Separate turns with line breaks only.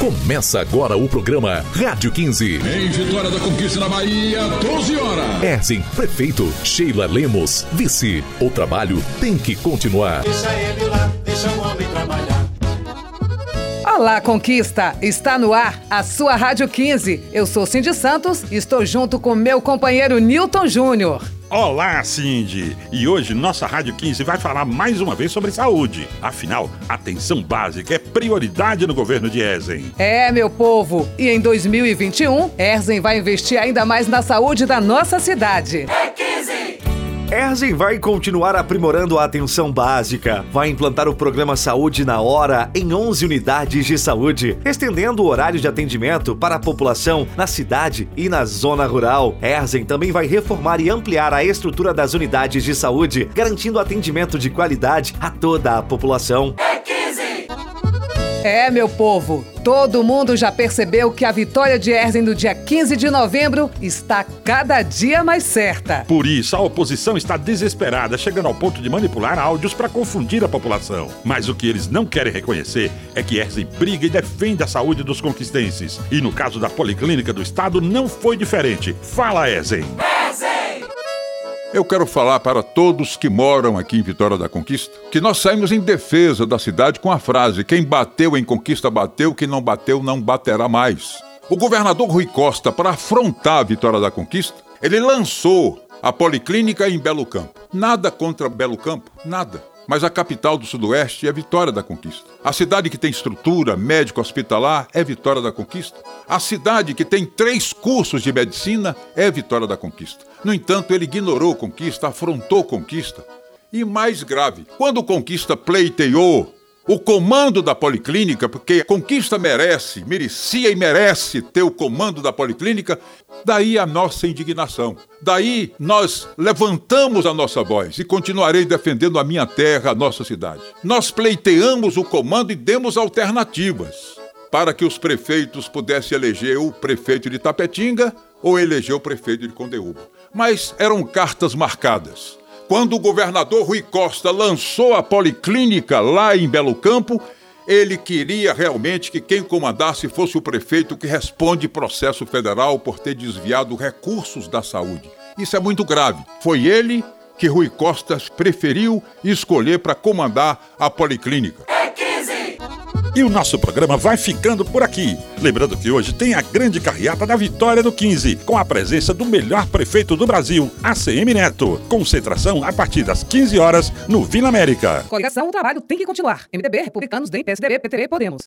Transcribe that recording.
Começa agora o programa Rádio 15.
Em Vitória da Conquista na Bahia, 12 horas.
Erzin, prefeito. Sheila Lemos, vice. O trabalho tem que continuar.
Deixa ele
Olá, Conquista! Está no ar a sua Rádio 15. Eu sou Cindy Santos e estou junto com meu companheiro Newton Júnior.
Olá, Cindy! E hoje nossa Rádio 15 vai falar mais uma vez sobre saúde. Afinal, atenção básica é prioridade no governo de Ezen.
É, meu povo! E em 2021, Erzen vai investir ainda mais na saúde da nossa cidade.
Erzen vai continuar aprimorando a atenção básica, vai implantar o programa Saúde na Hora em 11 unidades de saúde, estendendo o horário de atendimento para a população na cidade e na zona rural. Erzen também vai reformar e ampliar a estrutura das unidades de saúde, garantindo atendimento de qualidade a toda a população.
É, meu povo, todo mundo já percebeu que a vitória de Erzen no dia 15 de novembro está cada dia mais certa.
Por isso, a oposição está desesperada, chegando ao ponto de manipular áudios para confundir a população. Mas o que eles não querem reconhecer é que Erzin briga e defende a saúde dos conquistenses. E no caso da Policlínica do Estado, não foi diferente. Fala, Erzin!
Eu quero falar para todos que moram aqui em Vitória da Conquista que nós saímos em defesa da cidade com a frase: quem bateu em conquista bateu, quem não bateu não baterá mais. O governador Rui Costa, para afrontar a Vitória da Conquista, ele lançou a Policlínica em Belo Campo. Nada contra Belo Campo, nada. Mas a capital do Sudoeste é Vitória da Conquista. A cidade que tem estrutura médico hospitalar é Vitória da Conquista. A cidade que tem três cursos de medicina é Vitória da Conquista. No entanto, ele ignorou Conquista, afrontou Conquista. E mais grave, quando Conquista pleiteou o comando da Policlínica, porque Conquista merece, merecia e merece ter o comando da Policlínica, daí a nossa indignação. Daí nós levantamos a nossa voz e continuarei defendendo a minha terra, a nossa cidade. Nós pleiteamos o comando e demos alternativas para que os prefeitos pudessem eleger o prefeito de Tapetinga ou eleger o prefeito de Condeúba. Mas eram cartas marcadas. Quando o governador Rui Costa lançou a policlínica lá em Belo Campo, ele queria realmente que quem comandasse fosse o prefeito que responde processo federal por ter desviado recursos da saúde. Isso é muito grave. Foi ele que Rui Costa preferiu escolher para comandar a policlínica.
E o nosso programa vai ficando por aqui. Lembrando que hoje tem a grande carreata da Vitória do 15, com a presença do melhor prefeito do Brasil, ACM Neto. Concentração a partir das 15 horas no Vila América.
Coligação, o trabalho tem que continuar. MDB, Republicanos, DEM, PSDB, PTB, Podemos.